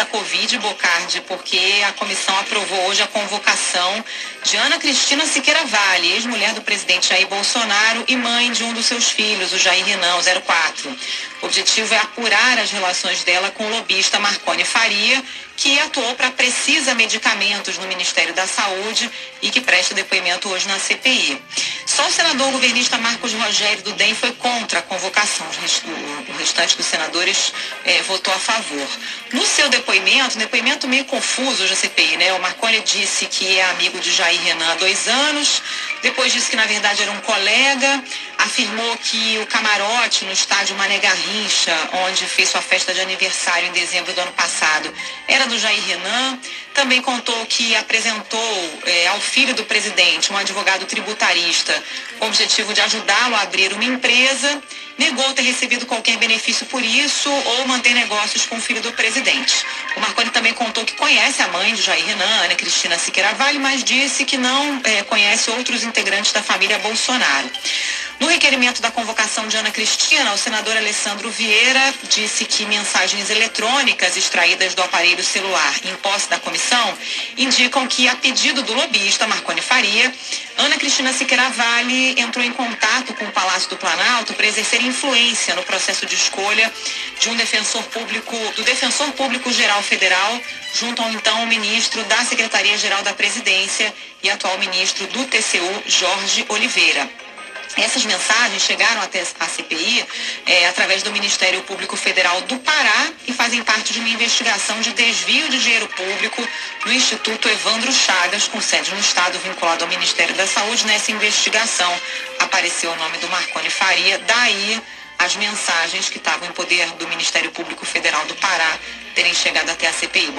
da Covid, Bocardi, porque a comissão aprovou hoje a convocação de Ana Cristina Siqueira Vale, ex-mulher do presidente Jair Bolsonaro e mãe de um dos seus filhos, o Jair Renan, 04. O objetivo é apurar as relações dela com o lobista Marconi Faria, que atuou para Precisa Medicamentos no Ministério da Saúde e que presta depoimento hoje na CPI. Só o senador governista Marcos Rogério do DEM foi contra a convocação. O restante dos senadores eh, votou a favor. No seu depoimento, depoimento meio confuso hoje a CPI, né? O Marconi disse que é amigo de Jair Renan há dois anos, depois disse que na verdade era um colega, afirmou que o camarote no estádio Mané Garrincha, onde fez sua festa de aniversário em dezembro do ano passado, era do Jair Renan. Também contou que apresentou é, ao filho do presidente, um advogado tributarista, com o objetivo de ajudá-lo a abrir uma empresa. Negou ter recebido qualquer benefício por isso ou manter negócios com o filho do presidente. O Marconi também contou que conhece a mãe de Jair Renan, Ana Cristina Siqueira Vale, mas disse que não é, conhece outros integrantes da família Bolsonaro. No requerimento da convocação de Ana Cristina, o senador Alessandro Vieira disse que mensagens eletrônicas extraídas do aparelho celular em posse da comissão indicam que, a pedido do lobista Marconi Faria, Ana Cristina Siqueira Vale entrou em contato com o Palácio do Planalto para exercer influência no processo de escolha de um defensor público, do Defensor Público Geral Federal, junto ao então ministro da Secretaria-Geral da Presidência e atual ministro do TCU, Jorge Oliveira. Essas mensagens chegaram até a CPI é, através do Ministério Público Federal do Pará e fazem parte de uma investigação de desvio de dinheiro público no Instituto Evandro Chagas, com sede no Estado vinculado ao Ministério da Saúde. Nessa investigação apareceu o nome do Marconi Faria, daí as mensagens que estavam em poder do Ministério Público Federal do Pará terem chegado até a CPI.